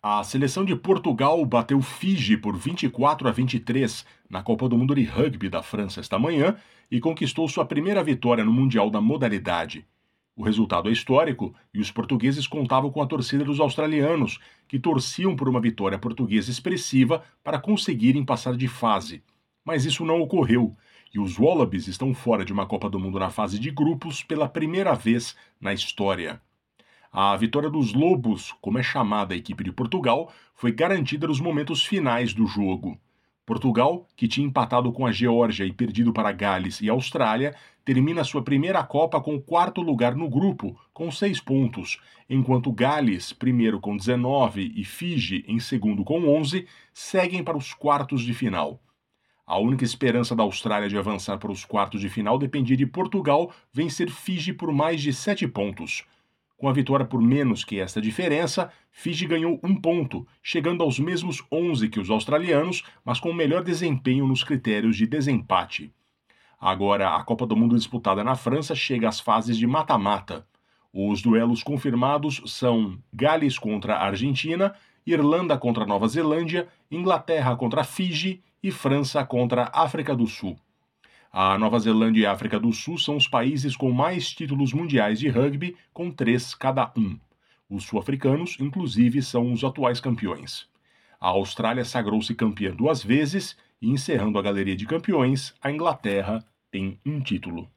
A seleção de Portugal bateu Fiji por 24 a 23 na Copa do Mundo de Rugby da França esta manhã e conquistou sua primeira vitória no Mundial da modalidade. O resultado é histórico e os portugueses contavam com a torcida dos australianos, que torciam por uma vitória portuguesa expressiva para conseguirem passar de fase. Mas isso não ocorreu e os Wallabies estão fora de uma Copa do Mundo na fase de grupos pela primeira vez na história. A vitória dos Lobos, como é chamada a equipe de Portugal, foi garantida nos momentos finais do jogo. Portugal, que tinha empatado com a Geórgia e perdido para Gales e Austrália, termina sua primeira Copa com o quarto lugar no grupo, com seis pontos, enquanto Gales, primeiro com 19 e Fiji, em segundo com 11, seguem para os quartos de final. A única esperança da Austrália de avançar para os quartos de final dependia de Portugal vencer Fiji por mais de sete pontos. Com a vitória por menos que esta diferença, Fiji ganhou um ponto, chegando aos mesmos 11 que os australianos, mas com melhor desempenho nos critérios de desempate. Agora, a Copa do Mundo disputada na França chega às fases de mata-mata. Os duelos confirmados são Gales contra a Argentina, Irlanda contra Nova Zelândia, Inglaterra contra Fiji e França contra a África do Sul. A Nova Zelândia e a África do Sul são os países com mais títulos mundiais de rugby, com três cada um. Os sul-africanos, inclusive, são os atuais campeões. A Austrália sagrou-se campeã duas vezes e, encerrando a galeria de campeões, a Inglaterra tem um título.